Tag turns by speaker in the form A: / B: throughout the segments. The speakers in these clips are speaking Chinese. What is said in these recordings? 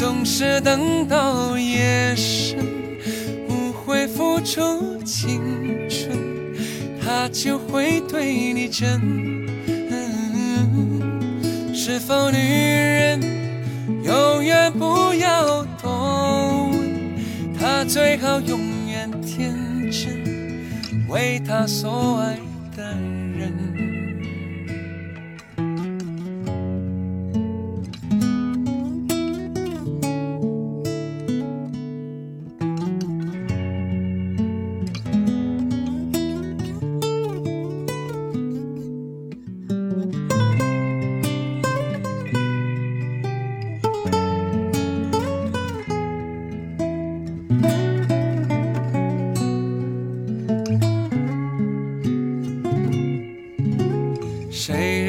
A: 总是等到夜深，不会付出青春，他就会对你真。是否女人永远不要多问？他最好永远天真，为她所爱的人。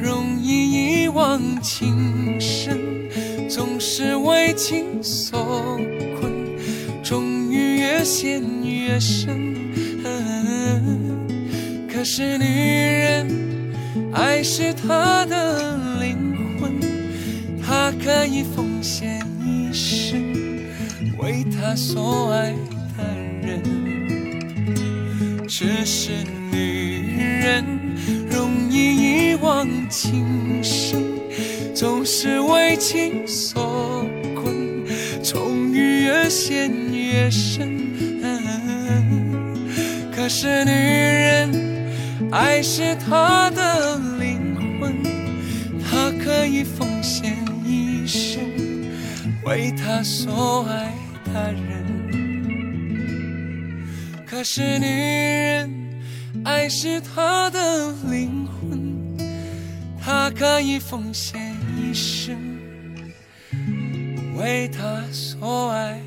A: 容易一往情深，总是为情所困，终于越陷越深。可是女人，爱是她的灵魂，她可以奉献一生，为她所爱的人。只是女人情深，总是为情所困，终于越陷越深。可是女人，爱是她的灵魂，她可以奉献一生，为她所爱的人。可是女人，爱是她的灵魂，他可以奉献一生，为他所爱。